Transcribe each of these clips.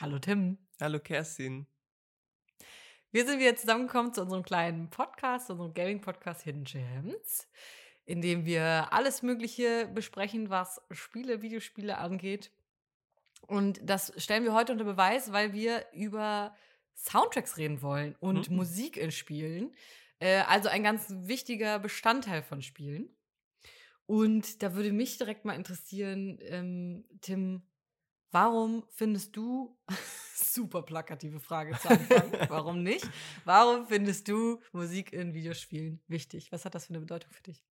Hallo Tim. Hallo Kerstin. Wir sind wieder zusammengekommen zu unserem kleinen Podcast, unserem Gaming-Podcast Hidden Gems, in dem wir alles Mögliche besprechen, was Spiele, Videospiele angeht. Und das stellen wir heute unter Beweis, weil wir über Soundtracks reden wollen und mhm. Musik in Spielen. Äh, also ein ganz wichtiger Bestandteil von Spielen. Und da würde mich direkt mal interessieren, ähm, Tim, warum findest du, super plakative Frage zu Anfang, warum nicht? Warum findest du Musik in Videospielen wichtig? Was hat das für eine Bedeutung für dich?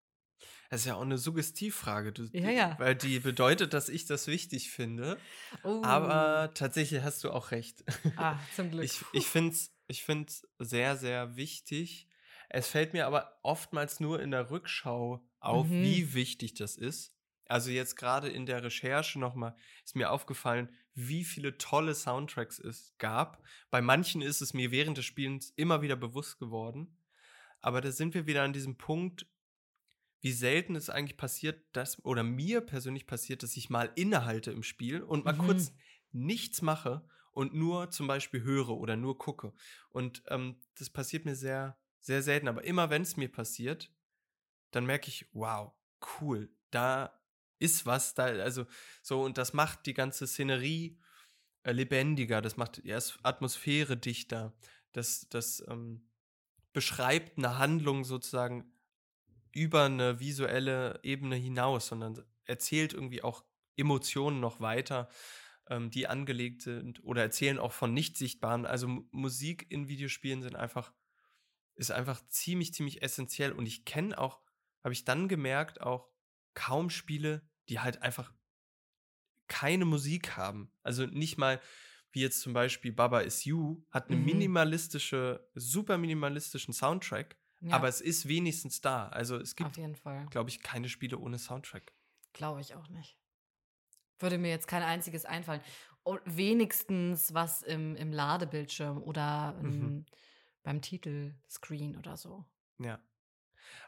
Das ist ja auch eine Suggestivfrage, du, ja, ja. weil die bedeutet, dass ich das wichtig finde. Oh. Aber tatsächlich hast du auch recht. Ah, zum Glück. Ich, ich finde es ich find's sehr, sehr wichtig. Es fällt mir aber oftmals nur in der Rückschau auf, mhm. wie wichtig das ist. Also jetzt gerade in der Recherche nochmal ist mir aufgefallen, wie viele tolle Soundtracks es gab. Bei manchen ist es mir während des Spielens immer wieder bewusst geworden. Aber da sind wir wieder an diesem Punkt, wie selten es eigentlich passiert, dass, oder mir persönlich passiert, dass ich mal innehalte im Spiel und mal mhm. kurz nichts mache und nur zum Beispiel höre oder nur gucke. Und ähm, das passiert mir sehr, sehr selten. Aber immer wenn es mir passiert, dann merke ich, wow, cool, da ist was da, also so, und das macht die ganze Szenerie äh, lebendiger, das macht die Atmosphäre dichter, das, das ähm, beschreibt eine Handlung sozusagen über eine visuelle Ebene hinaus, sondern erzählt irgendwie auch Emotionen noch weiter, ähm, die angelegt sind oder erzählen auch von nicht sichtbaren. Also M Musik in Videospielen sind einfach, ist einfach ziemlich, ziemlich essentiell. Und ich kenne auch, habe ich dann gemerkt, auch kaum Spiele, die halt einfach keine Musik haben. Also nicht mal, wie jetzt zum Beispiel Baba Is You, hat eine mhm. minimalistische, super minimalistischen Soundtrack, ja. aber es ist wenigstens da. Also es gibt, glaube ich, keine Spiele ohne Soundtrack. Glaube ich auch nicht. Würde mir jetzt kein einziges einfallen. Und wenigstens was im, im Ladebildschirm oder im, mhm. beim Titelscreen oder so. Ja.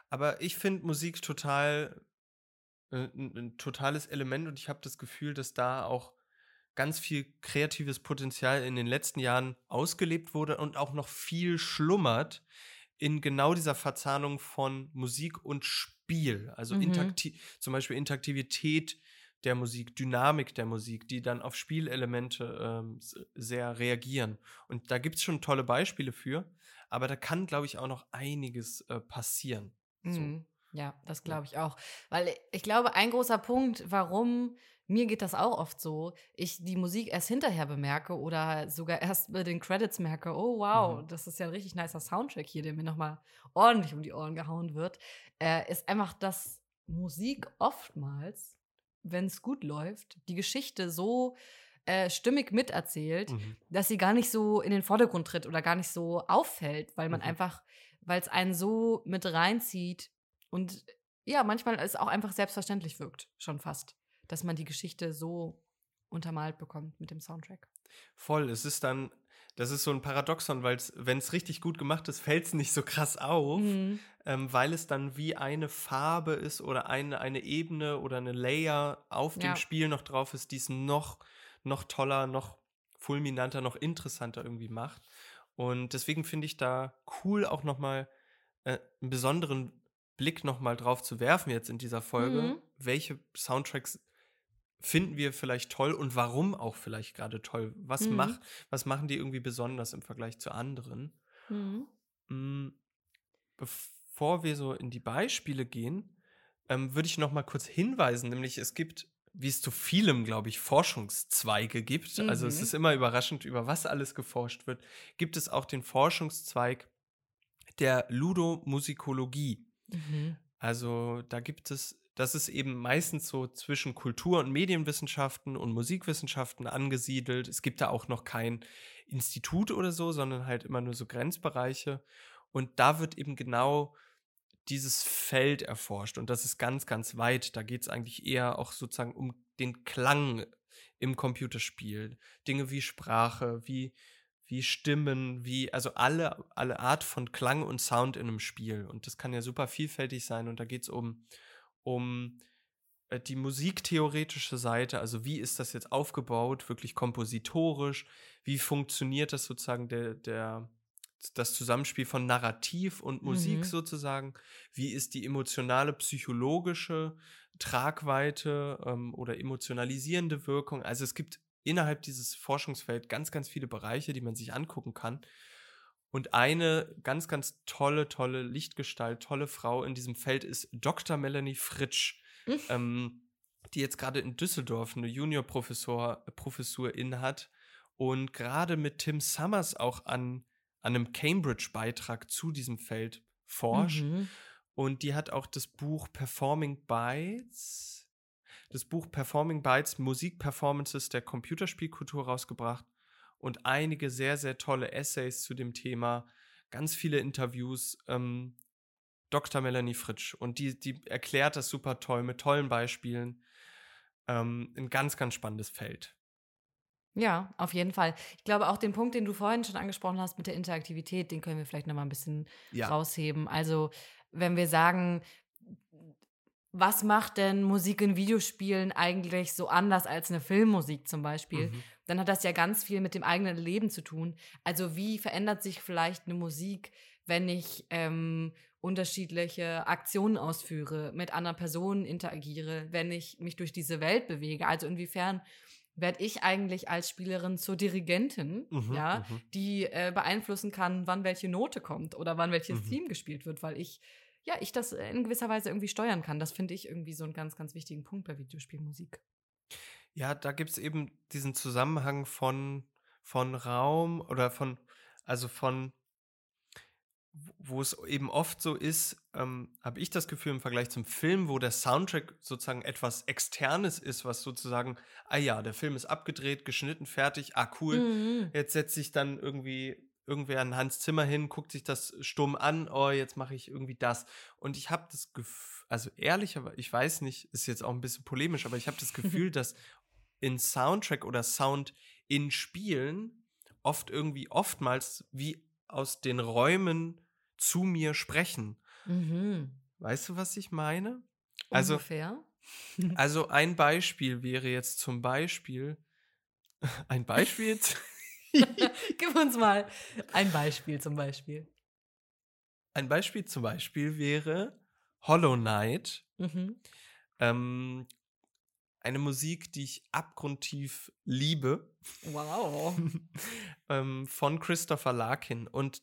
Aber ich finde Musik total ein, ein totales Element und ich habe das Gefühl, dass da auch ganz viel kreatives Potenzial in den letzten Jahren ausgelebt wurde und auch noch viel schlummert in genau dieser Verzahnung von Musik und Spiel. Also mhm. zum Beispiel Interaktivität der Musik, Dynamik der Musik, die dann auf Spielelemente ähm, sehr reagieren. Und da gibt es schon tolle Beispiele für, aber da kann, glaube ich, auch noch einiges äh, passieren. Mhm. So. Ja, das glaube ich auch. Weil ich glaube, ein großer Punkt, warum mir geht das auch oft so, ich die Musik erst hinterher bemerke oder sogar erst bei den Credits merke, oh wow, mhm. das ist ja ein richtig nicer Soundtrack hier, der mir nochmal ordentlich um die Ohren gehauen wird, äh, ist einfach, dass Musik oftmals, wenn es gut läuft, die Geschichte so äh, stimmig miterzählt, mhm. dass sie gar nicht so in den Vordergrund tritt oder gar nicht so auffällt, weil man mhm. einfach, weil es einen so mit reinzieht, und ja, manchmal es auch einfach selbstverständlich wirkt, schon fast, dass man die Geschichte so untermalt bekommt mit dem Soundtrack. Voll, es ist dann, das ist so ein Paradoxon, weil wenn es richtig gut gemacht ist, fällt es nicht so krass auf, mhm. ähm, weil es dann wie eine Farbe ist oder eine, eine Ebene oder eine Layer auf ja. dem Spiel noch drauf ist, die es noch, noch toller, noch fulminanter, noch interessanter irgendwie macht. Und deswegen finde ich da cool auch nochmal äh, einen besonderen Blick nochmal drauf zu werfen jetzt in dieser Folge, mhm. welche Soundtracks finden wir vielleicht toll und warum auch vielleicht gerade toll? Was, mhm. mach, was machen die irgendwie besonders im Vergleich zu anderen? Mhm. Mm, bevor wir so in die Beispiele gehen, ähm, würde ich noch mal kurz hinweisen, nämlich es gibt, wie es zu vielem, glaube ich, Forschungszweige gibt, mhm. also es mhm. ist immer überraschend, über was alles geforscht wird, gibt es auch den Forschungszweig der Ludomusikologie. Mhm. Also da gibt es, das ist eben meistens so zwischen Kultur- und Medienwissenschaften und Musikwissenschaften angesiedelt. Es gibt da auch noch kein Institut oder so, sondern halt immer nur so Grenzbereiche. Und da wird eben genau dieses Feld erforscht. Und das ist ganz, ganz weit. Da geht es eigentlich eher auch sozusagen um den Klang im Computerspiel. Dinge wie Sprache, wie wie Stimmen, wie, also alle, alle Art von Klang und Sound in einem Spiel. Und das kann ja super vielfältig sein. Und da geht es um, um äh, die musiktheoretische Seite, also wie ist das jetzt aufgebaut, wirklich kompositorisch, wie funktioniert das sozusagen der, der, das Zusammenspiel von Narrativ und Musik mhm. sozusagen, wie ist die emotionale, psychologische Tragweite ähm, oder emotionalisierende Wirkung. Also es gibt innerhalb dieses Forschungsfeld ganz, ganz viele Bereiche, die man sich angucken kann. Und eine ganz, ganz tolle, tolle Lichtgestalt, tolle Frau in diesem Feld ist Dr. Melanie Fritsch, mhm. ähm, die jetzt gerade in Düsseldorf eine Juniorprofessur Professur innehat und gerade mit Tim Summers auch an, an einem Cambridge-Beitrag zu diesem Feld forscht. Mhm. Und die hat auch das Buch Performing Bytes, das Buch Performing Bytes, Musikperformances der Computerspielkultur rausgebracht und einige sehr, sehr tolle Essays zu dem Thema, ganz viele Interviews. Ähm, Dr. Melanie Fritsch und die, die erklärt das super toll mit tollen Beispielen. Ähm, ein ganz, ganz spannendes Feld. Ja, auf jeden Fall. Ich glaube auch den Punkt, den du vorhin schon angesprochen hast mit der Interaktivität, den können wir vielleicht noch mal ein bisschen ja. rausheben. Also wenn wir sagen, was macht denn Musik in Videospielen eigentlich so anders als eine Filmmusik zum Beispiel? Mhm. Dann hat das ja ganz viel mit dem eigenen Leben zu tun. Also wie verändert sich vielleicht eine Musik, wenn ich ähm, unterschiedliche Aktionen ausführe, mit anderen Personen interagiere, wenn ich mich durch diese Welt bewege? Also inwiefern werde ich eigentlich als Spielerin zur Dirigentin, mhm, ja, mhm. die äh, beeinflussen kann, wann welche Note kommt oder wann welches mhm. Theme gespielt wird, weil ich ja, ich das in gewisser Weise irgendwie steuern kann. Das finde ich irgendwie so einen ganz, ganz wichtigen Punkt bei Videospielmusik. Ja, da gibt es eben diesen Zusammenhang von, von Raum oder von, also von, wo es eben oft so ist, ähm, habe ich das Gefühl im Vergleich zum Film, wo der Soundtrack sozusagen etwas Externes ist, was sozusagen, ah ja, der Film ist abgedreht, geschnitten, fertig, ah cool, mhm. jetzt setze ich dann irgendwie irgendwer an Hans Zimmer hin, guckt sich das stumm an, oh, jetzt mache ich irgendwie das. Und ich habe das Gefühl, also ehrlich, aber ich weiß nicht, ist jetzt auch ein bisschen polemisch, aber ich habe das Gefühl, dass in Soundtrack oder Sound in Spielen oft irgendwie oftmals wie aus den Räumen zu mir sprechen. Mhm. Weißt du, was ich meine? Also, Ungefähr. also ein Beispiel wäre jetzt zum Beispiel ein Beispiel jetzt. Gib uns mal ein Beispiel zum Beispiel. Ein Beispiel zum Beispiel wäre Hollow Knight. Mhm. Ähm, eine Musik, die ich abgrundtief liebe. Wow. ähm, von Christopher Larkin. Und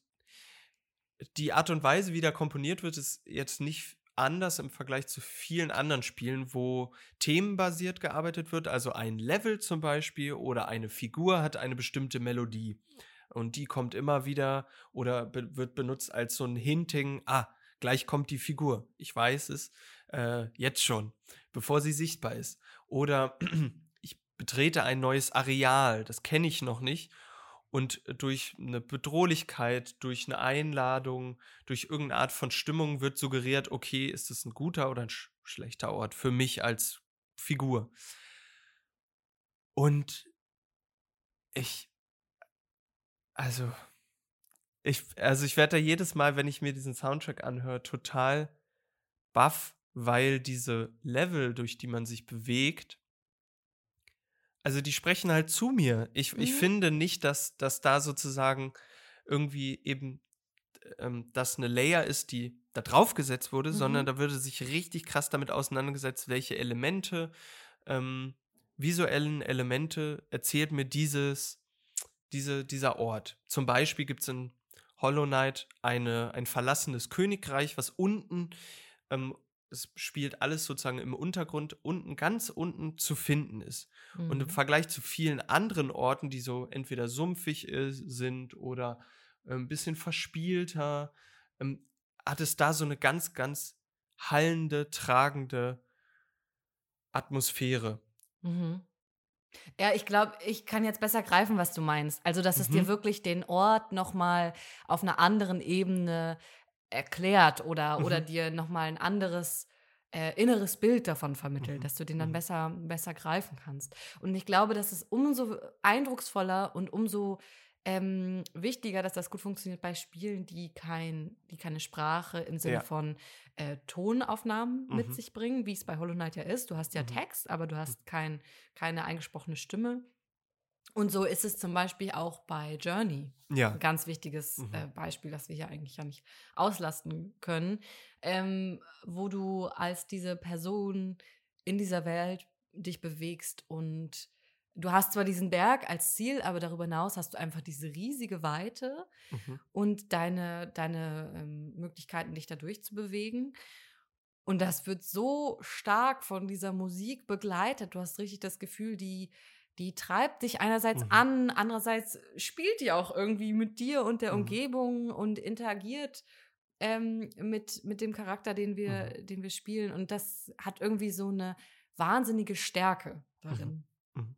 die Art und Weise, wie da komponiert wird, ist jetzt nicht anders im Vergleich zu vielen anderen Spielen, wo themenbasiert gearbeitet wird. Also ein Level zum Beispiel oder eine Figur hat eine bestimmte Melodie. Und die kommt immer wieder oder be wird benutzt als so ein Hinting, ah, gleich kommt die Figur. Ich weiß es äh, jetzt schon, bevor sie sichtbar ist. Oder ich betrete ein neues Areal, das kenne ich noch nicht und durch eine Bedrohlichkeit, durch eine Einladung, durch irgendeine Art von Stimmung wird suggeriert, okay, ist das ein guter oder ein sch schlechter Ort für mich als Figur. Und ich, also, ich, also ich werde da jedes Mal, wenn ich mir diesen Soundtrack anhöre, total baff, weil diese Level, durch die man sich bewegt, also die sprechen halt zu mir. Ich, mhm. ich finde nicht, dass, dass da sozusagen irgendwie eben ähm, das eine Layer ist, die da drauf gesetzt wurde, mhm. sondern da würde sich richtig krass damit auseinandergesetzt, welche Elemente, ähm, visuellen Elemente erzählt mir dieses, diese, dieser Ort. Zum Beispiel gibt es in Hollow Knight eine, ein verlassenes Königreich, was unten ähm, es spielt alles sozusagen im Untergrund unten, ganz unten zu finden ist. Mhm. Und im mhm. Vergleich zu vielen anderen Orten, die so entweder sumpfig sind oder äh, ein bisschen verspielter, ähm, hat es da so eine ganz, ganz hallende, tragende Atmosphäre. Mhm. Ja, ich glaube, ich kann jetzt besser greifen, was du meinst. Also, dass es dir mhm. wirklich den Ort nochmal auf einer anderen Ebene erklärt oder, mhm. oder dir nochmal ein anderes äh, inneres Bild davon vermittelt, mhm. dass du den dann mhm. besser, besser greifen kannst. Und ich glaube, dass es umso eindrucksvoller und umso ähm, wichtiger, dass das gut funktioniert bei Spielen, die, kein, die keine Sprache im Sinne Ja. von äh, Tonaufnahmen mit Mhm. sich bringen, wie es bei Hollow Knight ja ist. Du hast ja Mhm. Text, aber du hast kein, keine eingesprochene Stimme. Und so ist es zum Beispiel auch bei Journey. Ja. Ein ganz wichtiges Mhm. äh, Beispiel, das wir hier eigentlich ja nicht auslasten können, ähm, wo du als diese Person in dieser Welt dich bewegst und du hast zwar diesen Berg als Ziel, aber darüber hinaus hast du einfach diese riesige Weite Mhm. und deine, deine ähm, Möglichkeiten, dich da durchzubewegen. Und das wird so stark von dieser Musik begleitet. Du hast richtig das Gefühl, die, die treibt dich einerseits Mhm. an, andererseits spielt die auch irgendwie mit dir und der Mhm. Umgebung und interagiert ähm, mit, mit dem Charakter, den wir, Mhm. den wir spielen. Und das hat irgendwie so eine wahnsinnige Stärke darin. Mhm.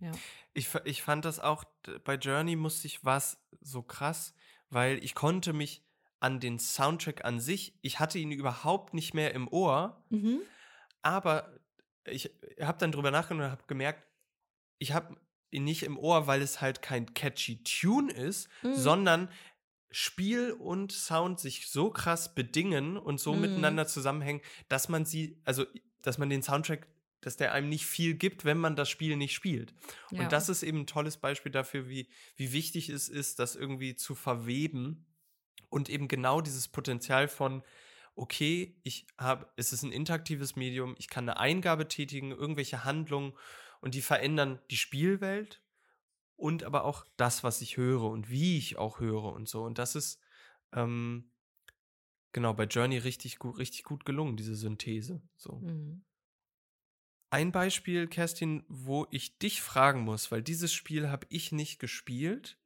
Ja. Ich, ich fand das auch, bei Journey musste ich was so krass, weil ich konnte mich an den Soundtrack an sich, ich hatte ihn überhaupt nicht mehr im Ohr, Mhm. aber ich habe dann drüber nachgedacht und habe gemerkt, ich habe ihn nicht im Ohr, weil es halt kein catchy Tune ist, Mhm. sondern Spiel und Sound sich so krass bedingen und so Mhm. miteinander zusammenhängen, dass man sie, also dass man den Soundtrack, dass der einem nicht viel gibt, wenn man das Spiel nicht spielt. Ja. Und das ist eben ein tolles Beispiel dafür, wie, wie wichtig es ist, das irgendwie zu verweben und eben genau dieses Potenzial von, okay, ich habe, es ist ein interaktives Medium, ich kann eine Eingabe tätigen, irgendwelche Handlungen und die verändern die Spielwelt und aber auch das, was ich höre und wie ich auch höre und so. Und das ist ähm, genau bei Journey richtig gut, richtig gut gelungen, diese Synthese. So. Mhm. Ein Beispiel, Kerstin, wo ich dich fragen muss, weil dieses Spiel habe ich nicht gespielt.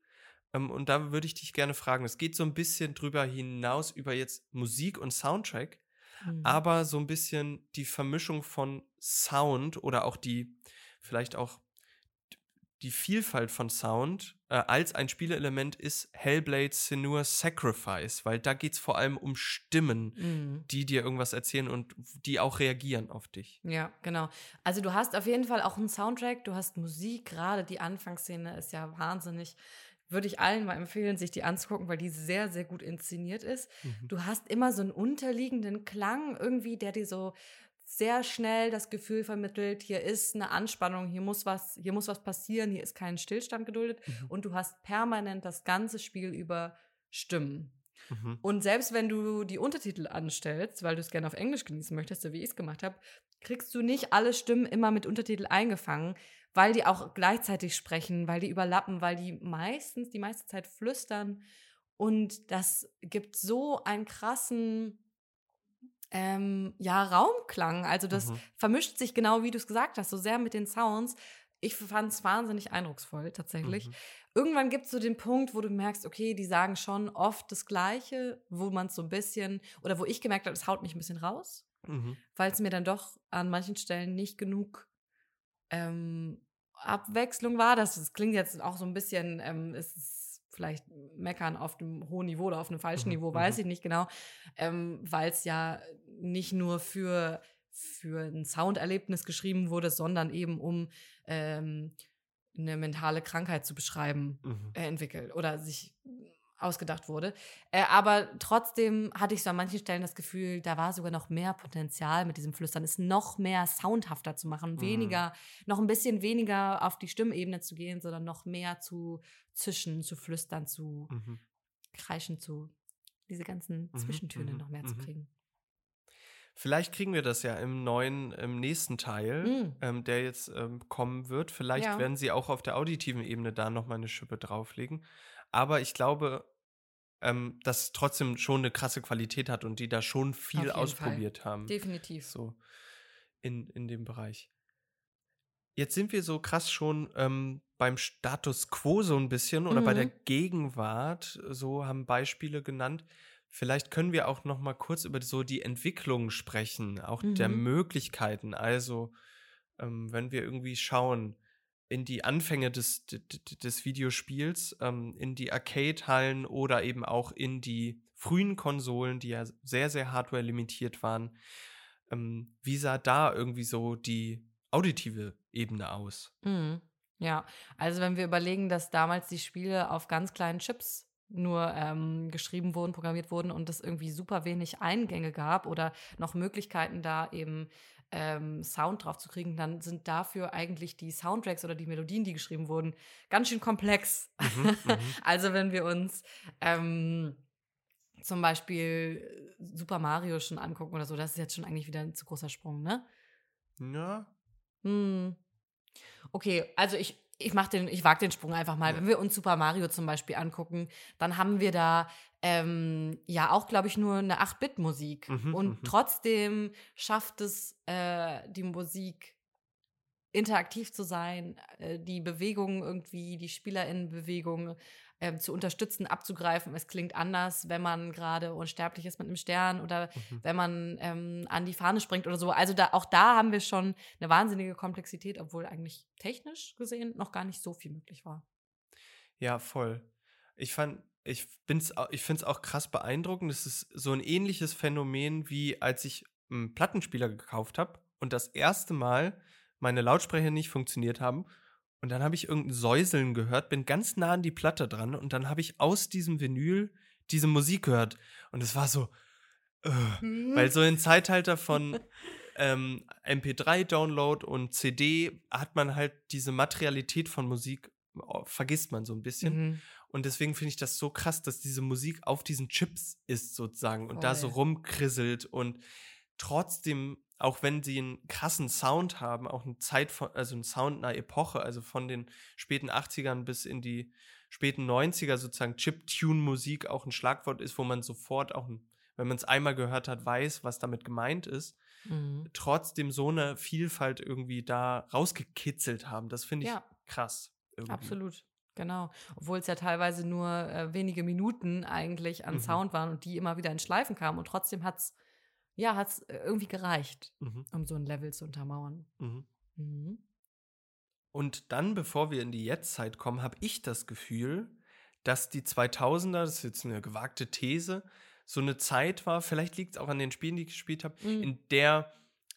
Ähm, und da würde ich dich gerne fragen. Es geht so ein bisschen drüber hinaus über jetzt Musik und Soundtrack, Mhm. aber so ein bisschen die Vermischung von Sound oder auch die, vielleicht auch die Vielfalt von Sound äh, als ein Spielelement ist Hellblade Senua Sacrifice, weil da geht es vor allem um Stimmen, Mhm. die dir irgendwas erzählen und die auch reagieren auf dich. Ja, genau. Also du hast auf jeden Fall auch einen Soundtrack, du hast Musik, gerade die Anfangsszene ist ja wahnsinnig. Würde ich allen mal empfehlen, sich die anzugucken, weil die sehr, sehr gut inszeniert ist. Mhm. Du hast immer so einen unterliegenden Klang irgendwie, der dir so sehr schnell das Gefühl vermittelt, hier ist eine Anspannung, hier muss was, hier muss was passieren, hier ist kein Stillstand geduldet Mhm. und du hast permanent das ganze Spiel über Stimmen. Mhm. Und selbst wenn du die Untertitel anstellst, weil du es gerne auf Englisch genießen möchtest, so wie ich es gemacht habe, kriegst du nicht alle Stimmen immer mit Untertitel eingefangen, weil die auch gleichzeitig sprechen, weil die überlappen, weil die meistens die meiste Zeit flüstern. Und das gibt so einen krassen ähm, ja, Raumklang. Also das Mhm. vermischt sich genau, wie du es gesagt hast, so sehr mit den Sounds. Ich fand es wahnsinnig eindrucksvoll, tatsächlich. Mhm. Irgendwann gibt es so den Punkt, wo du merkst, okay, die sagen schon oft das Gleiche, wo man es so ein bisschen, oder wo ich gemerkt habe, es haut mich ein bisschen raus, Mhm. weil es mir dann doch an manchen Stellen nicht genug ähm, Abwechslung war. Das, das klingt jetzt auch so ein bisschen, ähm, es ist vielleicht meckern auf einem hohen Niveau oder auf einem falschen Mhm, Niveau, weiß mhm. ich nicht genau, ähm, weil es ja nicht nur für, für ein Sounderlebnis geschrieben wurde, sondern eben um ähm, eine mentale Krankheit zu beschreiben Mhm. äh, entwickelt oder sich ausgedacht wurde. Äh, aber trotzdem hatte ich so an manchen Stellen das Gefühl, da war sogar noch mehr Potenzial mit diesem Flüstern, es noch mehr soundhafter zu machen, Mhm. weniger, noch ein bisschen weniger auf die Stimmebene zu gehen, sondern noch mehr zu zischen, zu flüstern, zu Mhm. kreischen, zu diese ganzen Mhm, Zwischentöne mhm, noch mehr zu mhm. kriegen. Vielleicht kriegen wir das ja im neuen, im nächsten Teil, Mm. ähm, der jetzt ähm, kommen wird. Vielleicht Ja. werden sie auch auf der auditiven Ebene da nochmal eine Schippe drauflegen. Aber ich glaube, ähm, dass es trotzdem schon eine krasse Qualität hat und die da schon viel jeden Fall. ausprobiert haben. Definitiv. So in, in dem Bereich. Jetzt sind wir so krass schon ähm, beim Status quo so ein bisschen oder bei der Mhm. Gegenwart, so haben Beispiele genannt. Vielleicht können wir auch noch mal kurz über so die Entwicklung sprechen, auch der Mhm. Möglichkeiten. Also, ähm, wenn wir irgendwie schauen in die Anfänge des, d- d- des Videospiels, ähm, in die Arcade-Hallen oder eben auch in die frühen Konsolen, die ja sehr, sehr hardware-limitiert waren. Ähm, wie sah da irgendwie so die auditive Ebene aus? Mhm. Ja, also wenn wir überlegen, dass damals die Spiele auf ganz kleinen Chips nur ähm, geschrieben wurden, programmiert wurden und es irgendwie super wenig Eingänge gab oder noch Möglichkeiten da eben ähm, Sound drauf zu kriegen, dann sind dafür eigentlich die Soundtracks oder die Melodien, die geschrieben wurden, ganz schön komplex. Mhm, mhm. also wenn wir uns ähm, zum Beispiel Super Mario schon angucken oder so, das ist jetzt schon eigentlich wieder ein zu großer Sprung, ne? Ja. Hm. Okay, also ich, ich mach den, ich wage den Sprung einfach mal. Ja. Wenn wir uns Super Mario zum Beispiel angucken, dann haben wir da ähm, ja auch, glaube ich, nur eine 8-Bit-Musik. Mhm, und mhm. trotzdem schafft es äh, die Musik interaktiv zu sein, äh, die Bewegungen irgendwie, die SpielerInnenbewegung ähm, zu unterstützen, abzugreifen. Es klingt anders, wenn man gerade unsterblich ist mit einem Stern oder mhm. wenn man ähm, an die Fahne springt oder so. Also da, auch da haben wir schon eine wahnsinnige Komplexität, obwohl eigentlich technisch gesehen noch gar nicht so viel möglich war. Ja, voll. Ich fand, ich bin's, ich finde es auch krass beeindruckend. Es ist so ein ähnliches Phänomen, wie als ich einen Plattenspieler gekauft habe und das erste Mal meine Lautsprecher nicht funktioniert haben und dann habe ich irgendein Säuseln gehört, bin ganz nah an die Platte dran und dann habe ich aus diesem Vinyl diese Musik gehört. Und es war so, äh, mhm. weil so ein Zeitalter von ähm, MP3-Download und CD hat man halt diese Materialität von Musik, oh, vergisst man so ein bisschen. Mhm. Und deswegen finde ich das so krass, dass diese Musik auf diesen Chips ist sozusagen und da so rumkrisselt und trotzdem auch wenn sie einen krassen Sound haben, auch eine Zeit von, also einen Sound einer Epoche, also von den späten 80ern bis in die späten 90er sozusagen Chip-Tune-Musik auch ein Schlagwort ist, wo man sofort auch, wenn man es einmal gehört hat, weiß, was damit gemeint ist, mhm. trotzdem so eine Vielfalt irgendwie da rausgekitzelt haben. Das finde ich ja. krass. Irgendwie. Absolut. Genau. Obwohl es ja teilweise nur äh, wenige Minuten eigentlich an mhm. Sound waren und die immer wieder in Schleifen kamen und trotzdem hat es ja, hat es äh, irgendwie gereicht, mhm. um so ein Level zu untermauern. Mhm. Mhm. Und dann, bevor wir in die Jetztzeit kommen, habe ich das Gefühl, dass die 2000er, das ist jetzt eine gewagte These, so eine Zeit war, vielleicht liegt es auch an den Spielen, die ich gespielt habe, mhm. in der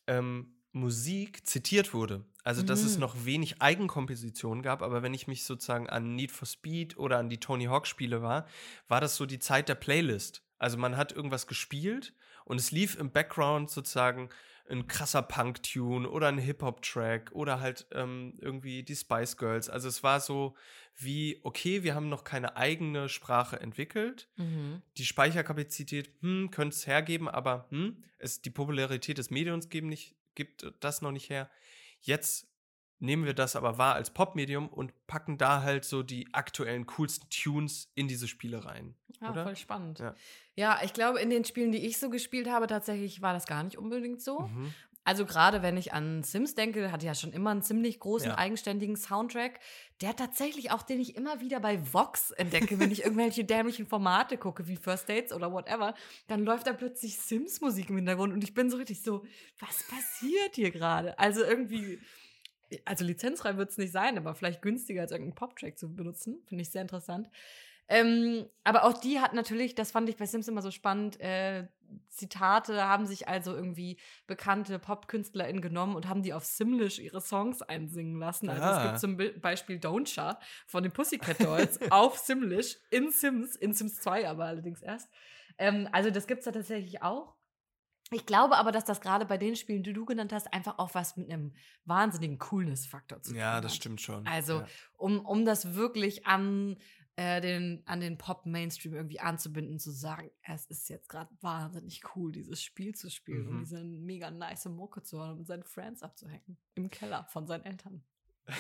ähm, Musik zitiert wurde. Also, dass es mhm. noch wenig Eigenkomposition gab, aber wenn ich mich sozusagen an Need for Speed oder an die Tony Hawk Spiele war, war das so die Zeit der Playlist. Also man hat irgendwas gespielt und es lief im Background sozusagen ein krasser Punk-Tune oder ein Hip-Hop-Track oder halt ähm, irgendwie die Spice Girls. Also es war so wie, okay, wir haben noch keine eigene Sprache entwickelt. Mhm. Die Speicherkapazität, hm, könnte es hergeben, aber hm, es, die Popularität des Mediums geben nicht, gibt das noch nicht her. Jetzt nehmen wir das aber wahr als Popmedium und packen da halt so die aktuellen, coolsten Tunes in diese Spiele rein. Ja, oder? voll spannend. Ja. ja. ich glaube, in den Spielen, die ich so gespielt habe, tatsächlich war das gar nicht unbedingt so. Mhm. Also gerade wenn ich an Sims denke, hatte ja schon immer einen ziemlich großen ja. eigenständigen Soundtrack, der tatsächlich auch, den ich immer wieder bei Vox entdecke, wenn ich irgendwelche dämlichen Formate gucke, wie First Dates oder whatever, dann läuft da plötzlich Sims-Musik im Hintergrund und ich bin so richtig so, was passiert hier gerade? Also irgendwie also lizenzfrei wird es nicht sein, aber vielleicht günstiger als irgendeinen Pop-Track zu benutzen. Finde ich sehr interessant. Ähm, aber auch die hat natürlich, das fand ich bei Sims immer so spannend, äh, Zitate haben sich also irgendwie bekannte Pop-KünstlerInnen genommen und haben die auf Simlish ihre Songs einsingen lassen. Also ah. es gibt zum Beispiel Don'tcha von den Pussycat Dolls auf Simlish in Sims, in Sims 2 aber allerdings erst. Ähm, also das gibt es da tatsächlich auch. Ich glaube aber, dass das gerade bei den Spielen, die du genannt hast, einfach auch was mit einem wahnsinnigen Coolness-Faktor zu tun ja, hat. Ja, das stimmt schon. Also, ja. um, um das wirklich an äh, den, an den Pop-Mainstream irgendwie anzubinden, zu sagen, es ist jetzt gerade wahnsinnig cool, dieses Spiel zu spielen mhm. und diese mega nice Mucke zu hören und seinen Friends abzuhacken. Im Keller von seinen Eltern.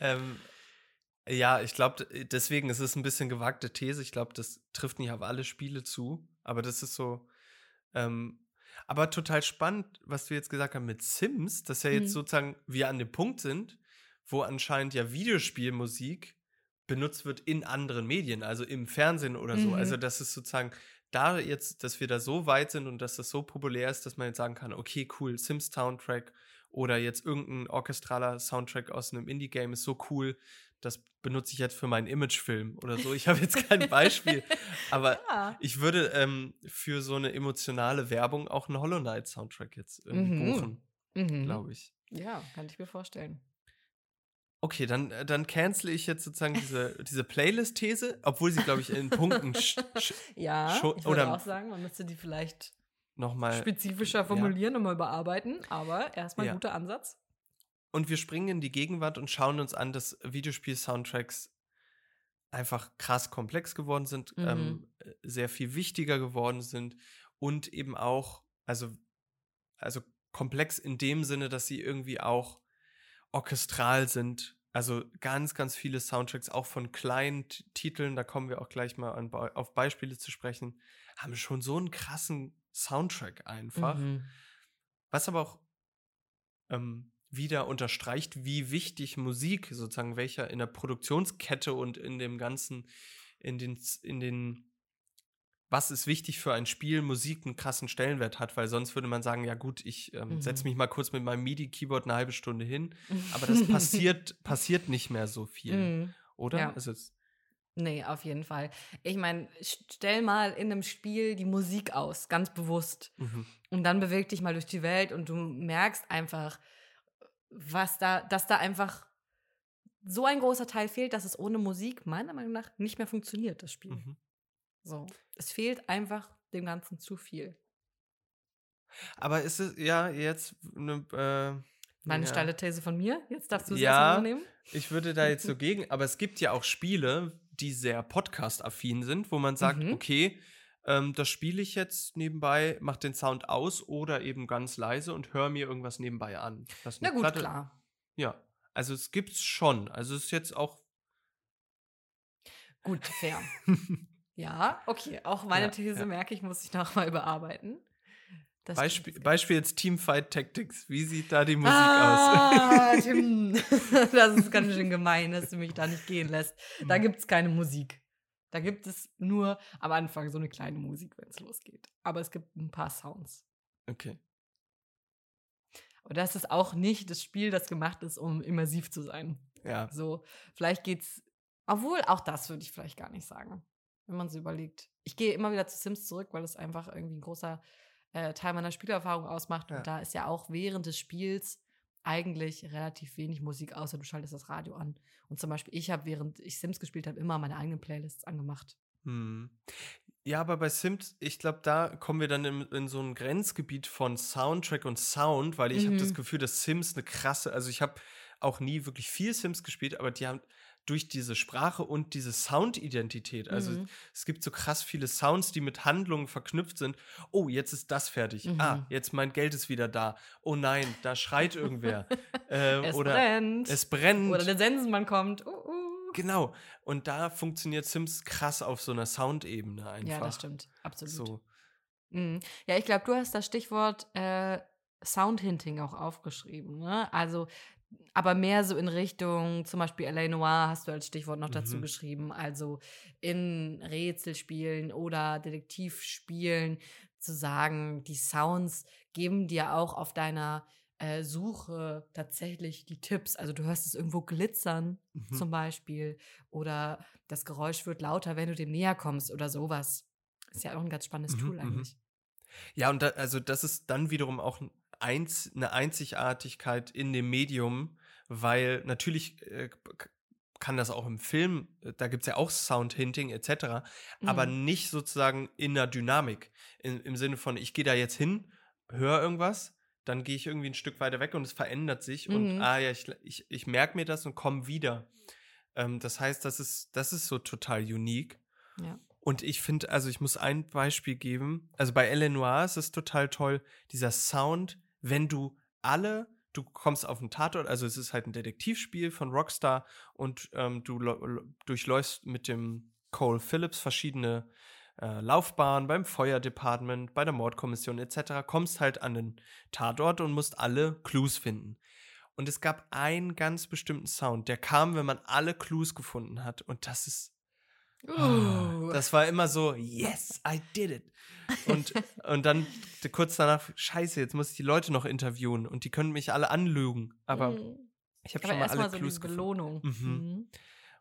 ähm, ja, ich glaube, deswegen ist es ein bisschen gewagte These. Ich glaube, das trifft nicht auf alle Spiele zu. Aber das ist so. Ähm, aber total spannend, was du jetzt gesagt hast mit Sims, dass ja jetzt mhm. sozusagen wir an dem Punkt sind, wo anscheinend ja Videospielmusik benutzt wird in anderen Medien, also im Fernsehen oder so. Also, mhm. Also, dass es sozusagen da jetzt, dass wir da so weit sind und dass das so populär ist, dass man jetzt sagen kann, okay, cool, Sims-Soundtrack oder jetzt irgendein orchestraler Soundtrack aus einem Indie-Game ist so cool, das benutze ich jetzt für meinen Imagefilm oder so. Ich habe jetzt kein Beispiel, aber ja. ich würde ähm, für so eine emotionale Werbung auch einen Hollow Knight Soundtrack jetzt ähm, mhm. buchen, mhm. glaube ich. Ja, kann ich mir vorstellen. Okay, dann, äh, dann cancel ich jetzt sozusagen diese, diese Playlist-These, obwohl sie, glaube ich, in Punkten. ja, ich würde oder auch sagen, man müsste die vielleicht noch mal, spezifischer formulieren ja. und mal überarbeiten, aber erstmal ein ja. guter Ansatz. Und wir springen in die Gegenwart und schauen uns an, dass Videospiel-Soundtracks einfach krass komplex geworden sind, ähm, mhm. ähm, sehr viel wichtiger geworden sind und eben auch, also, also komplex in dem Sinne, dass sie irgendwie auch orchestral sind. Also ganz, ganz viele Soundtracks, auch von kleinen Titeln, da kommen wir auch gleich mal an, auf Beispiele zu sprechen, haben schon so einen krassen Soundtrack einfach. Mhm. Was aber auch ähm, wieder unterstreicht, wie wichtig Musik sozusagen, welcher in der Produktionskette und in dem ganzen, in den, in den was ist wichtig für ein Spiel, Musik einen krassen Stellenwert hat, weil sonst würde man sagen, ja gut, ich ähm, mhm. setze mich mal kurz mit meinem MIDI-Keyboard eine halbe Stunde hin, aber das passiert, passiert nicht mehr so viel, mhm. oder? Ja. Also nee, auf jeden Fall. Ich meine, stell mal in einem Spiel die Musik aus, ganz bewusst. Mhm. Und dann beweg dich mal durch die Welt und du merkst einfach, was da, dass da einfach so ein großer Teil fehlt, dass es ohne Musik meiner Meinung nach nicht mehr funktioniert, das Spiel. Mhm. So. Es fehlt einfach dem Ganzen zu viel. Aber ist es ja jetzt eine. Äh, Meine ja. steile These von mir? Jetzt darfst du es ja, übernehmen. Ich würde da jetzt so gegen, aber es gibt ja auch Spiele, die sehr podcast-affin sind, wo man sagt, mhm. okay, ähm, das spiele ich jetzt nebenbei, mach den Sound aus oder eben ganz leise und höre mir irgendwas nebenbei an. Na gut, Platte, klar. Ja, also es gibt's schon. Also es ist jetzt auch. Gut, fair. Ja, okay. Auch meine ja, These, ja. merke ich, muss ich noch mal überarbeiten. Beispiel, Beispiel jetzt Teamfight Tactics. Wie sieht da die Musik ah, aus? Tim, das ist ganz schön gemein, dass du mich da nicht gehen lässt. Da hm. gibt es keine Musik. Da gibt es nur am Anfang so eine kleine Musik, wenn es losgeht. Aber es gibt ein paar Sounds. Okay. Aber das ist auch nicht das Spiel, das gemacht ist, um immersiv zu sein. Ja. So, vielleicht geht's. Obwohl, auch das würde ich vielleicht gar nicht sagen wenn man so überlegt. Ich gehe immer wieder zu Sims zurück, weil es einfach irgendwie ein großer äh, Teil meiner Spielerfahrung ausmacht. Ja. Und da ist ja auch während des Spiels eigentlich relativ wenig Musik, außer du schaltest das Radio an. Und zum Beispiel, ich habe, während ich Sims gespielt habe, immer meine eigenen Playlists angemacht. Hm. Ja, aber bei Sims, ich glaube, da kommen wir dann in, in, so ein Grenzgebiet von Soundtrack und Sound, weil ich mhm. habe das Gefühl, dass Sims eine krasse, also ich habe auch nie wirklich viel Sims gespielt, aber die haben durch diese Sprache und diese Soundidentität. Also mhm. es gibt so krass viele Sounds, die mit Handlungen verknüpft sind. Oh, jetzt ist das fertig. Ah, mhm. Ah, jetzt mein Geld ist wieder da. Oh nein, da schreit irgendwer. äh, es oder brennt. Es brennt. Oder der Sensenmann kommt. Uh, uh. Genau. Und da funktioniert Sims krass auf so einer Soundebene einfach. Ja, das stimmt. Absolut. So. Mhm. Ja, ich glaube, du hast das Stichwort äh, Soundhinting auch aufgeschrieben. Ne? Also aber mehr so in Richtung, zum Beispiel L.A. Noir hast du als Stichwort noch dazu mhm. geschrieben, also in Rätselspielen oder Detektivspielen zu sagen, die Sounds geben dir auch auf deiner äh, Suche tatsächlich die Tipps. Also du hörst es irgendwo glitzern mhm. zum Beispiel oder das Geräusch wird lauter, wenn du dem näher kommst oder sowas. Ist ja auch ein ganz spannendes mhm, Tool mhm. eigentlich. Ja, und da, also das ist dann wiederum auch einz eine Einzigartigkeit in dem Medium, weil natürlich äh, kann das auch im Film, äh, da gibt es ja auch Sound-Hinting etc., mhm. aber nicht sozusagen in der Dynamik. In, Im Sinne von, ich gehe da jetzt hin, höre irgendwas, dann gehe ich irgendwie ein Stück weiter weg und es verändert sich mhm. und ah ja, ich, ich, ich merke mir das und komme wieder. Ähm, das heißt, das ist, das ist so total unique. Ja. Und ich finde, also ich muss ein Beispiel geben. Also bei L.A. Noir ist es total toll, dieser Sound, wenn du alle, du kommst auf einen Tatort, also es ist halt ein Detektivspiel von Rockstar und ähm, du durchläufst mit dem Cole Phillips verschiedene äh, Laufbahnen beim Feuerdepartement, bei der Mordkommission etc., kommst halt an den Tatort und musst alle Clues finden. Und es gab einen ganz bestimmten Sound, der kam, wenn man alle Clues gefunden hat. Und das ist Uh. Das war immer so, yes, I did it. Und, und dann kurz danach, scheiße, jetzt muss ich die Leute noch interviewen und die können mich alle anlügen. Aber mhm. ich habe schon mal alle so Clues Belohnung. Mhm. Mhm.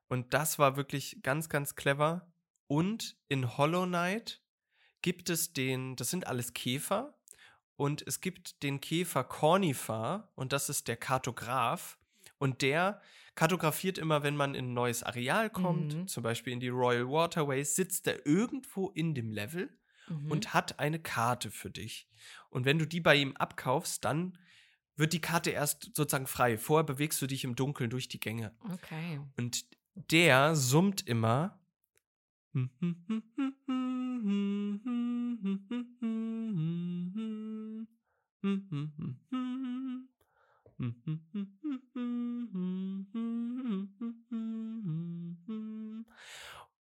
Und das war wirklich ganz, ganz clever. Und in Hollow Knight gibt es den, das sind alles Käfer Und es gibt den Käfer Cornifer und das ist der Kartograf. Und der kartografiert immer, wenn man in ein neues Areal kommt, Mhm. zum Beispiel in die Royal Waterways, sitzt er irgendwo in dem Level Mhm. und hat eine Karte für dich. Und wenn du die bei ihm abkaufst, dann wird die Karte erst sozusagen frei. Vorher bewegst du dich im Dunkeln durch die Gänge. Okay. Und der summt immer.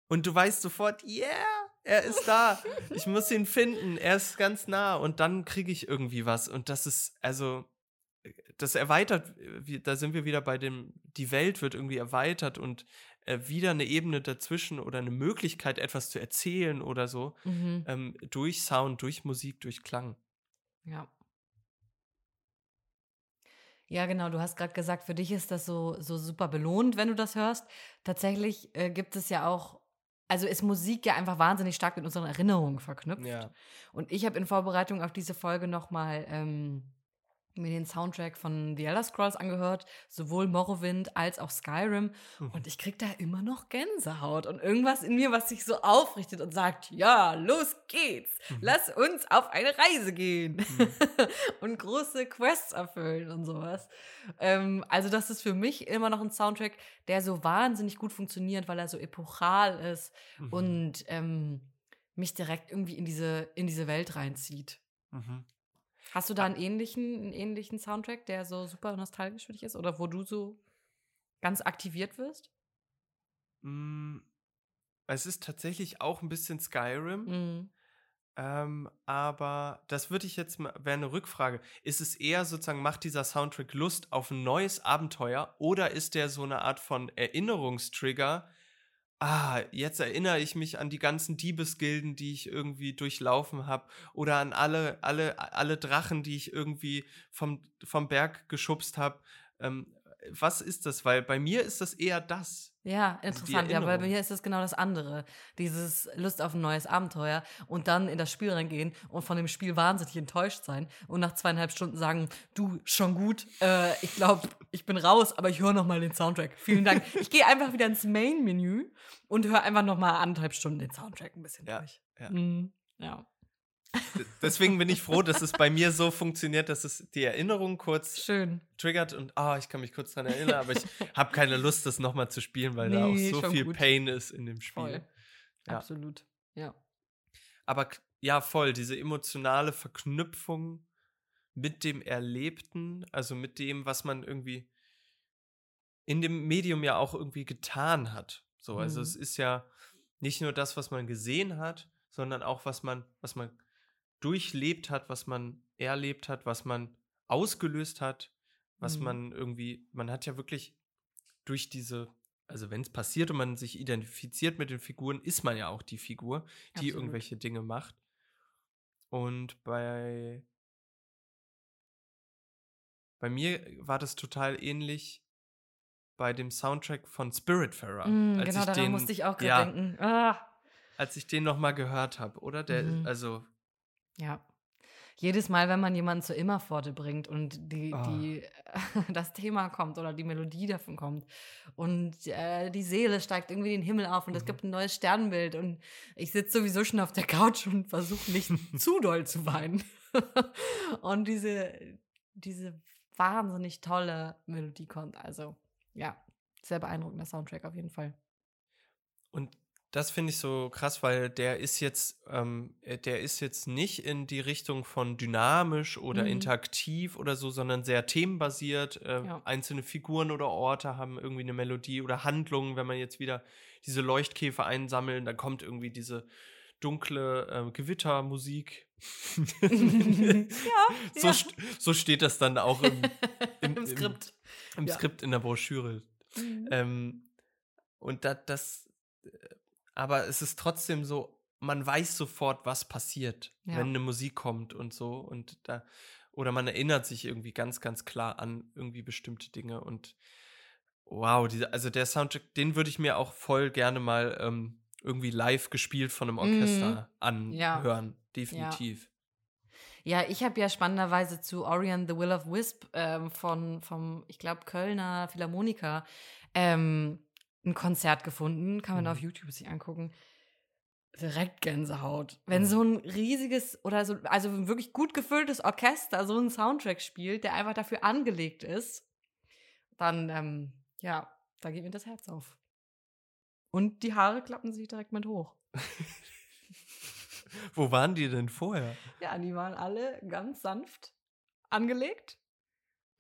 Und du weißt sofort, yeah, er ist da. Ich muss ihn finden. Er ist ganz nah. Und dann kriege ich irgendwie was. Und das ist, also, das erweitert, da sind wir wieder bei dem, die Welt wird irgendwie erweitert und äh, wieder eine Ebene dazwischen oder eine Möglichkeit, etwas zu erzählen oder so, Mhm. ähm, durch Sound, durch Musik, durch Klang. Ja. Ja, genau. Du hast gerade gesagt, für dich ist das so, so super belohnt, wenn du das hörst. Tatsächlich äh, gibt es ja auch, also ist Musik ja einfach wahnsinnig stark mit unseren Erinnerungen verknüpft. Ja. Und ich habe in Vorbereitung auf diese Folge nochmal ähm, mir den Soundtrack von The Elder Scrolls angehört, sowohl Morrowind als auch Skyrim. Mhm. Und ich krieg da immer noch Gänsehaut und irgendwas in mir, was sich so aufrichtet und sagt, ja, los geht's, Mhm. lass uns auf eine Reise gehen Mhm. und große Quests erfüllen und sowas. Ähm, also das ist für mich immer noch ein Soundtrack, der so wahnsinnig gut funktioniert, weil er so epochal ist und ähm, mich direkt irgendwie in diese, in diese Welt reinzieht. Mhm. Hast du da einen ähnlichen, einen ähnlichen Soundtrack, der so super nostalgisch für dich ist oder wo du so ganz aktiviert wirst? Mm, Es ist tatsächlich auch ein bisschen Skyrim. Mhm. Ähm, aber das würde ich jetzt mal, wäre eine Rückfrage. Ist es eher sozusagen, macht dieser Soundtrack Lust auf ein neues Abenteuer oder ist der so eine Art von Erinnerungstrigger? Ah, jetzt erinnere ich mich an die ganzen Diebesgilden, die ich irgendwie durchlaufen habe oder an alle, alle, alle Drachen, die ich irgendwie vom, vom Berg geschubst habe. Ähm, was ist das? Weil bei mir ist das eher das. Ja, interessant. ja, bei Erinnerung. mir ist es genau das andere. Dieses Lust auf ein neues Abenteuer und dann in das Spiel reingehen und von dem Spiel wahnsinnig enttäuscht sein und nach zweieinhalb Stunden sagen, du, schon gut, äh, ich glaube, ich bin raus, aber ich höre noch mal den Soundtrack. Vielen Dank. Ich gehe einfach wieder ins Main-Menü und höre einfach noch mal anderthalb Stunden den Soundtrack ein bisschen Ja, durch. ja. Mhm. ja. Deswegen bin ich froh, dass es bei mir so funktioniert, dass es die Erinnerung kurz Schön. triggert und ah, ich kann mich kurz daran erinnern, aber ich habe keine Lust, das nochmal zu spielen, weil da auch Nee, so viel gut. Pain ist in dem Spiel. Ja. Absolut. Ja. Aber ja, voll, diese emotionale Verknüpfung mit dem Erlebten, also mit dem, was man irgendwie in dem Medium ja auch irgendwie getan hat. So, also Mhm. es ist ja nicht nur das, was man gesehen hat, sondern auch was man, was man durchlebt hat, was man erlebt hat, was man ausgelöst hat, was Mhm. man irgendwie, man hat ja wirklich durch diese, also wenn es passiert und man sich identifiziert mit den Figuren, ist man ja auch die Figur, die Absolut. irgendwelche Dinge macht. Und bei bei mir war das total ähnlich bei dem Soundtrack von Spiritfarer. Mm, als genau, ich daran den, musste ich auch gerade ja, denken. Ah. als ich den noch mal gehört habe, oder? Der, Mhm. also Ja. Jedes Mal, wenn man jemanden zur Immerpforte bringt und die, Ah. die, das Thema kommt oder die Melodie davon kommt und äh, die Seele steigt irgendwie in den Himmel auf und es Mhm. gibt ein neues Sternbild und ich sitze sowieso schon auf der Couch und versuche nicht zu doll zu weinen. und diese, diese wahnsinnig tolle Melodie kommt. Also, ja, sehr beeindruckender Soundtrack auf jeden Fall. Und das finde ich so krass, weil der ist jetzt, ähm, äh, der ist jetzt nicht in die Richtung von dynamisch oder Mhm. interaktiv oder so, sondern sehr themenbasiert. Äh, Ja. Einzelne Figuren oder Orte haben irgendwie eine Melodie oder Handlungen, wenn man jetzt wieder diese Leuchtkäfer einsammeln, dann kommt irgendwie diese dunkle äh, Gewittermusik. ja, so, ja. st so steht das dann auch im, im, Im Skript. Im, Ja. Skript in der Broschüre. Mhm. Ähm, und da, das, äh, aber es ist trotzdem so, man weiß sofort, was passiert, Ja. wenn eine Musik kommt und so. Und da, oder man erinnert sich irgendwie ganz, ganz klar an irgendwie bestimmte Dinge. Und wow, diese, also der Soundtrack, den würde ich mir auch voll gerne mal ähm, irgendwie live gespielt von einem Orchester Mhm. Ja. anhören. Definitiv. Ja, ich habe ja spannenderweise zu Orion the Will of Wisp ähm, von, vom, ich glaube, Kölner Philharmoniker ähm, ein Konzert gefunden. Kann man mhm. auf YouTube sich angucken. Direkt Gänsehaut. Wenn so ein riesiges oder so, also ein wirklich gut gefülltes Orchester so einen Soundtrack spielt, der einfach dafür angelegt ist, dann, ähm, ja, da geht mir das Herz auf. Und die Haare klappen sich direkt mit hoch. Wo waren die denn vorher? Ja, die waren alle ganz sanft angelegt.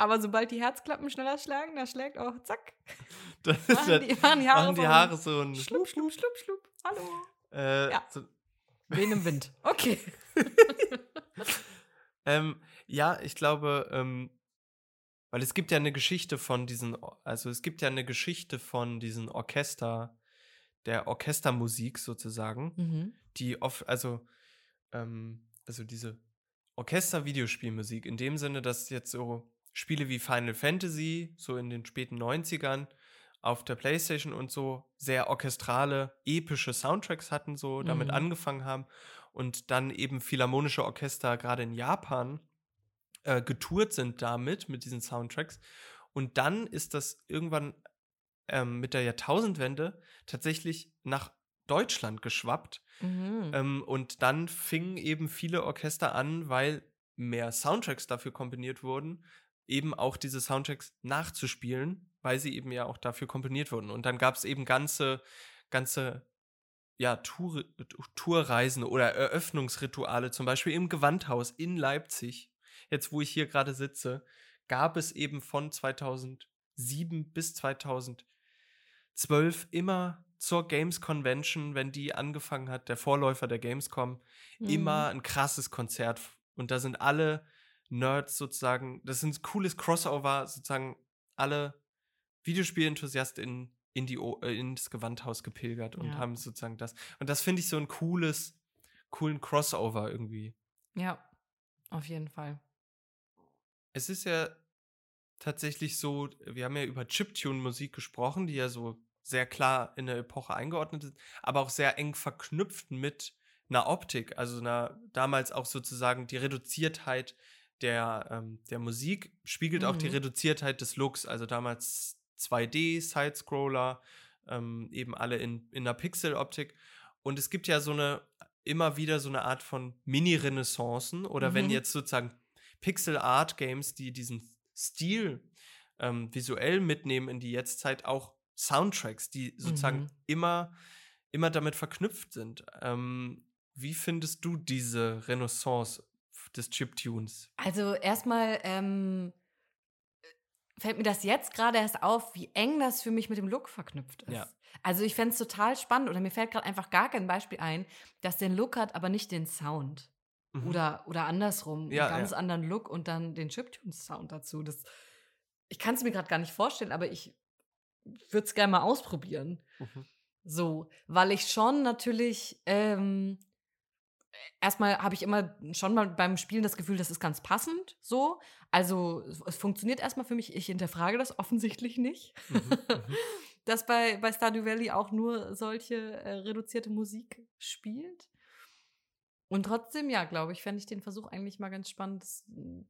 Aber sobald die Herzklappen schneller schlagen, da schlägt auch zack. Das ist machen, die, machen die Haare, machen die Haare so ein Schlupp, Schlupp, Schlupp, Schlupp. Hallo. Äh, ja. So. Wen im Wind. Okay. ähm, ja, ich glaube, ähm, weil es gibt ja eine Geschichte von diesen, also es gibt ja eine Geschichte von diesen Orchester, der Orchestermusik sozusagen, mhm. die oft, also, ähm, also diese Orchester-Videospielmusik, in dem Sinne, dass jetzt so Spiele wie Final Fantasy, so in den späten 90ern, auf der Playstation und so sehr orchestrale, epische Soundtracks hatten, so damit mhm. angefangen haben und dann eben philharmonische Orchester gerade in Japan äh, getourt sind damit, mit diesen Soundtracks. Und dann ist das irgendwann ähm, mit der Jahrtausendwende tatsächlich nach Deutschland geschwappt. Mhm. Ähm, und dann fingen eben viele Orchester an, weil mehr Soundtracks dafür kombiniert wurden, eben auch diese Soundtracks nachzuspielen, weil sie eben ja auch dafür komponiert wurden. Und dann gab es eben ganze, ganze ja, Tour, Tourreisen oder Eröffnungsrituale, zum Beispiel im Gewandhaus in Leipzig, jetzt wo ich hier gerade sitze, gab es eben von 2007 bis 2012 immer zur Games Convention, wenn die angefangen hat, der Vorläufer der Gamescom, mhm. immer ein krasses Konzert. Und da sind alle Nerds sozusagen, das ist ein cooles Crossover, sozusagen alle Videospielenthusiasten in, die, äh, ins Gewandhaus gepilgert und ja. haben sozusagen das. Und das finde ich so ein cooles, coolen Crossover irgendwie. Ja, auf jeden Fall. Es ist ja tatsächlich so, wir haben ja über Chiptune-Musik gesprochen, die ja so sehr klar in der Epoche eingeordnet ist, aber auch sehr eng verknüpft mit einer Optik, also einer damals auch sozusagen die Reduziertheit der, ähm, der Musik spiegelt mhm. auch die mhm. Reduziertheit des Looks. Also damals 2D, Sidescroller, ähm, eben alle in, in einer Pixel-Optik. Und es gibt ja so eine, immer wieder so eine Art von Mini-Renaissancen oder mhm. wenn jetzt sozusagen Pixel-Art-Games, die diesen Stil ähm, visuell mitnehmen in die Jetztzeit, auch Soundtracks, die sozusagen mhm. immer, immer damit verknüpft sind. Ähm, wie findest du diese Renaissance des Chiptunes? Also erstmal ähm, fällt mir das jetzt gerade erst auf, wie eng das für mich mit dem Look verknüpft ist. Ja. Also ich fände es total spannend oder mir fällt gerade einfach gar kein Beispiel ein, das den Look hat, aber nicht den Sound. Mhm. Oder, oder andersrum, ja, einen ganz ja. anderen Look und dann den Chiptunes-Sound dazu. Das, ich kann es mir gerade gar nicht vorstellen, aber ich würde es gerne mal ausprobieren. Mhm. So, weil ich schon natürlich ähm, erstmal habe ich immer schon mal beim Spielen das Gefühl, das ist ganz passend so. Also es funktioniert erstmal für mich. Ich hinterfrage das offensichtlich nicht. Mhm, mhm. dass bei, bei Stardew Valley auch nur solche äh, reduzierte Musik spielt. Und trotzdem, ja, glaube ich, fände ich den Versuch eigentlich mal ganz spannend, das,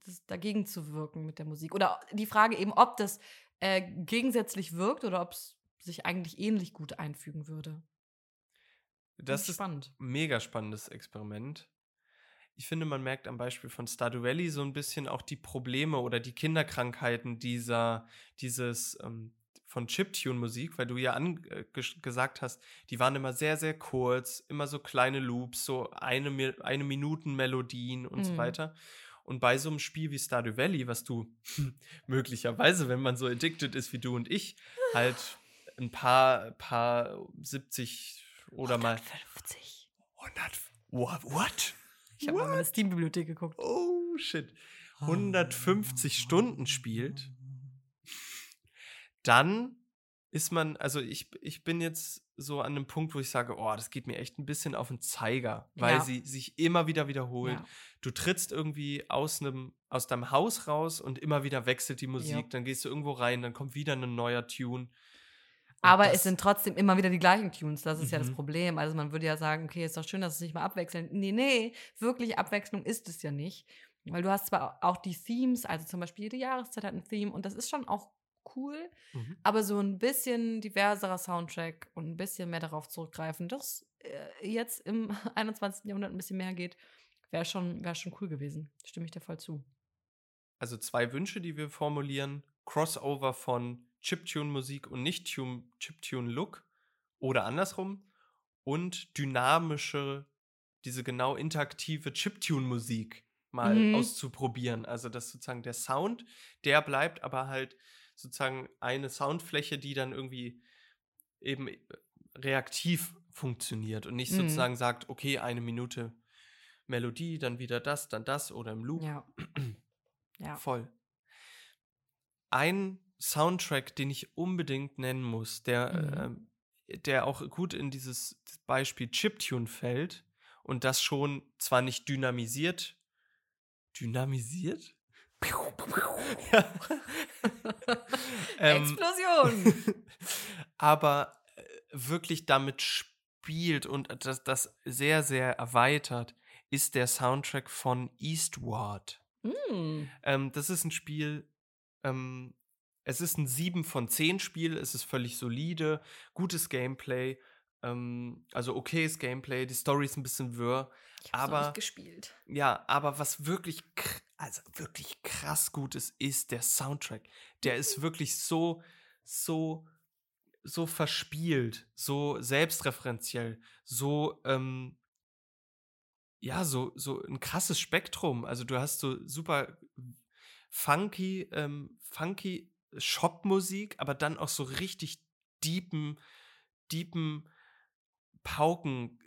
das dagegen zu wirken mit der Musik. Oder die Frage eben, ob das äh, gegensätzlich wirkt oder ob es sich eigentlich ähnlich gut einfügen würde. Das ist ein mega spannendes Experiment. Ich finde, man merkt am Beispiel von Stardew Valley so ein bisschen auch die Probleme oder die Kinderkrankheiten dieser, dieses ähm, von Chiptune-Musik, weil du ja angesagt äh, hast, die waren immer sehr, sehr kurz, immer so kleine Loops, so eine, eine Minuten Melodien und mhm. so weiter. Und bei so einem Spiel wie Stardew Valley, was du möglicherweise, wenn man so addicted ist wie du und ich, halt ein paar, paar 70 oder 150. mal 100. What? what? Ich habe mal meine Steam-Bibliothek geguckt. Oh, shit. 150 Stunden spielt, dann ist man, also ich, ich bin jetzt so an einem Punkt, wo ich sage, oh, das geht mir echt ein bisschen auf den Zeiger, weil ja. sie sich immer wieder wiederholt. Ja. Du trittst irgendwie aus einem, aus deinem Haus raus und immer wieder wechselt die Musik, ja. dann gehst du irgendwo rein, dann kommt wieder ein neuer Tune. Aber es sind trotzdem immer wieder die gleichen Tunes. Das ist mhm. ja das mhm. Problem. Also man würde ja sagen, okay, ist doch schön, dass es sich mal abwechseln. Nee, nee, wirklich Abwechslung ist es ja nicht. Weil du hast zwar auch die Themes, also zum Beispiel jede Jahreszeit hat ein Theme und das ist schon auch cool, mhm. aber so ein bisschen diverserer Soundtrack und ein bisschen mehr darauf zurückgreifen, dass äh, jetzt im 21. Jahrhundert ein bisschen mehr geht, wäre schon, wär schon cool gewesen. Stimme ich dir voll zu. Also zwei Wünsche, die wir formulieren. Crossover von Chiptune-Musik und nicht Chiptune-Look oder andersrum. Und dynamische, diese genau interaktive Chiptune-Musik mal mhm. auszuprobieren. Also, dass sozusagen der Sound, der bleibt, aber halt sozusagen eine Soundfläche, die dann irgendwie eben äh, reaktiv funktioniert und nicht mhm. sozusagen sagt, okay, eine Minute Melodie, dann wieder das, dann das oder im Loop. Ja. ja. Voll. Ein Soundtrack, den ich unbedingt nennen muss, der, mhm. äh, der auch gut in dieses Beispiel Chiptune fällt und das schon zwar nicht dynamisiert, dynamisiert? ähm, Explosion! aber äh, wirklich damit spielt und das, das sehr, sehr erweitert, ist der Soundtrack von Eastward. Mm. Ähm, das ist ein Spiel, ähm, es ist ein 7 von 10 Spiel, es ist völlig solide, gutes Gameplay, ähm, also okayes Gameplay, die Story ist ein bisschen wirr, ich aber nicht gespielt. Ja, aber was wirklich also wirklich krass gut ist, ist der Soundtrack. Der ist mhm. wirklich so so so verspielt, so selbstreferenziell, so ähm, ja, so, so ein krasses Spektrum. Also du hast so super funky, ähm, funky Shop-Musik, aber dann auch so richtig deepen, deepen Pauken,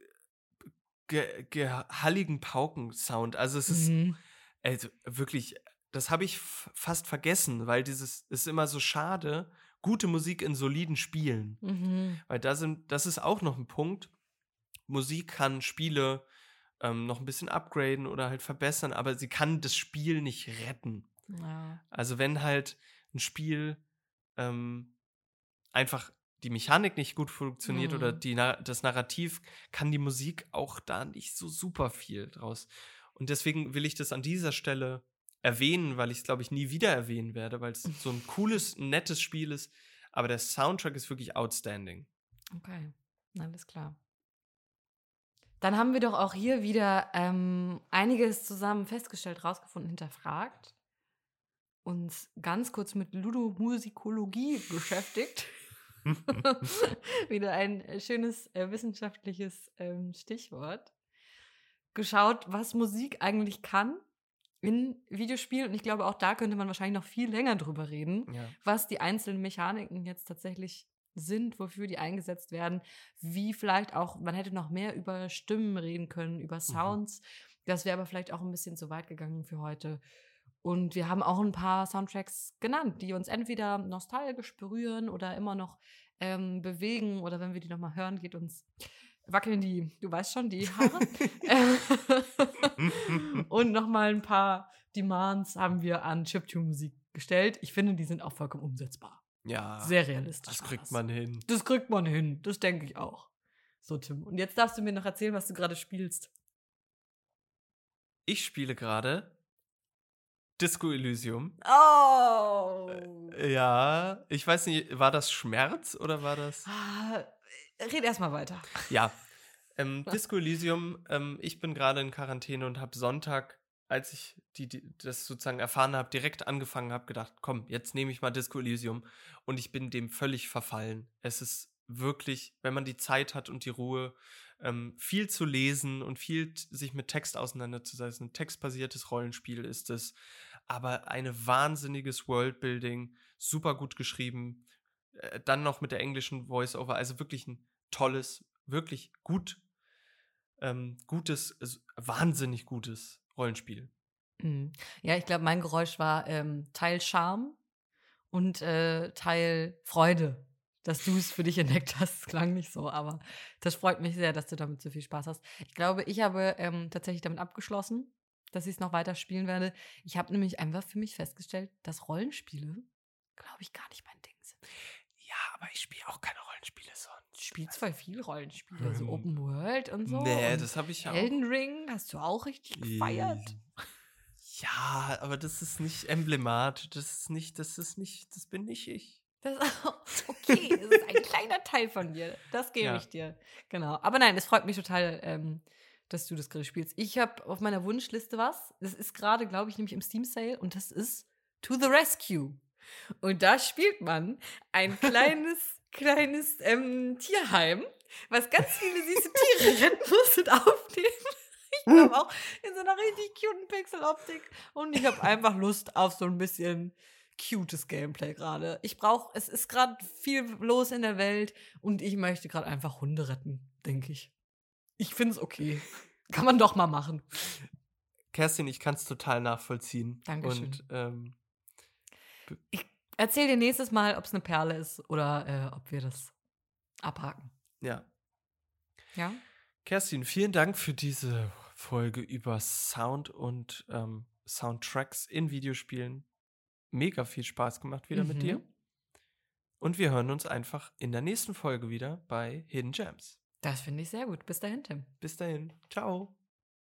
ge, gehalligen Pauken-Sound. Also es ist mhm. also wirklich, das habe ich fast vergessen, weil dieses ist immer so schade, gute Musik in soliden Spielen. Mhm. Weil da sind, das ist auch noch ein Punkt. Musik kann Spiele ähm, noch ein bisschen upgraden oder halt verbessern, aber sie kann das Spiel nicht retten. Ja. Also wenn halt ein Spiel ähm, einfach die Mechanik nicht gut funktioniert mhm. oder die, das Narrativ, kann die Musik auch da nicht so super viel draus. Und deswegen will ich das an dieser Stelle erwähnen, weil ich es, glaube ich, nie wieder erwähnen werde, weil es so ein cooles, nettes Spiel ist. Aber der Soundtrack ist wirklich outstanding. Okay, alles klar. Dann haben wir doch auch hier wieder ähm, einiges zusammen festgestellt, rausgefunden, hinterfragt. Uns ganz kurz mit Ludomusikologie beschäftigt. wieder ein schönes äh, wissenschaftliches ähm, Stichwort. Geschaut, was Musik eigentlich kann in Videospielen. Und ich glaube, auch da könnte man wahrscheinlich noch viel länger drüber reden, ja. was die einzelnen Mechaniken jetzt tatsächlich sind, wofür die eingesetzt werden, wie vielleicht auch, man hätte noch mehr über Stimmen reden können, über mhm. Sounds. Mhm. Das wäre aber vielleicht auch ein bisschen zu weit gegangen für heute. Und wir haben auch ein paar Soundtracks genannt, die uns entweder nostalgisch berühren oder immer noch ähm, bewegen. Oder wenn wir die nochmal hören, geht uns wackeln die, du weißt schon, die Haare. und nochmal ein paar Demands haben wir an Chiptune-Musik gestellt. Ich finde, die sind auch vollkommen umsetzbar. Ja. Sehr realistisch. Das kriegt man hin. Das kriegt man hin. Das denke ich auch. So, Tim. Und jetzt darfst du mir noch erzählen, was du gerade spielst. Ich spiele gerade Disco Elysium. Oh! Ja, ich weiß nicht, war das Schmerz oder war das. Ah, red erstmal weiter. Ja. Ähm, Disco Elysium, ähm, ich bin gerade in Quarantäne und habe Sonntag als ich die, die, das sozusagen erfahren habe, direkt angefangen habe, gedacht, komm, jetzt nehme ich mal Disco Elysium und ich bin dem völlig verfallen. Es ist wirklich, wenn man die Zeit hat und die Ruhe, ähm, viel zu lesen und viel sich mit Text auseinanderzusetzen. Ein textbasiertes Rollenspiel ist es, aber ein wahnsinniges Worldbuilding, super gut geschrieben, äh, dann noch mit der englischen Voice-Over, also wirklich ein tolles, wirklich gut, ähm, gutes, wahnsinnig gutes Rollenspiel. Mhm. Ja, ich glaube, mein Geräusch war ähm, Teil Charme und äh, Teil Freude, dass du es für dich entdeckt hast. Das klang nicht so, aber das freut mich sehr, dass du damit so viel Spaß hast. Ich glaube, ich habe ähm, tatsächlich damit abgeschlossen, dass ich es noch weiter spielen werde. Ich habe nämlich einfach für mich festgestellt, dass Rollenspiele, glaube ich, gar nicht mein Ding sind. Ja, aber ich spiele auch keine Rollenspiele so. Ich spiele zwar viel Rollenspiele, so Open World und so. Nee, das habe ich auch. Elden Ring hast du auch richtig gefeiert. Ja, aber das ist nicht emblematisch. Das ist nicht, das ist nicht, das bin nicht ich. Das ist okay, das ist ein kleiner Teil von dir. Das gebe Ja. ich dir. Genau. Aber nein, es freut mich total, ähm, dass du das gerade spielst. Ich habe auf meiner Wunschliste was. Das ist gerade, glaube ich, nämlich im Steam Sale und das ist To the Rescue. Und da spielt man ein kleines, kleines ähm, Tierheim, was ganz viele süße Tiere retten muss und aufnehmen. Ich glaube auch in so einer richtig cuten Pixeloptik. Und ich habe einfach Lust auf so ein bisschen cutes Gameplay gerade. Ich brauche, es ist gerade viel los in der Welt und ich möchte gerade einfach Hunde retten, denke ich. Ich finde es okay. Kann man doch mal machen. Kerstin, ich kann es total nachvollziehen. Dankeschön. Und ähm, Erzähl dir nächstes Mal, ob es eine Perle ist oder äh, ob wir das abhaken. ja. Ja? Kerstin, vielen Dank für diese Folge über Sound und ähm, Soundtracks in Videospielen. Mega viel Spaß gemacht wieder mit Mhm. dir. Und wir hören uns einfach in der nächsten Folge wieder bei Hidden Gems. Das finde ich sehr gut. Bis dahin, Tim. Bis dahin. Ciao.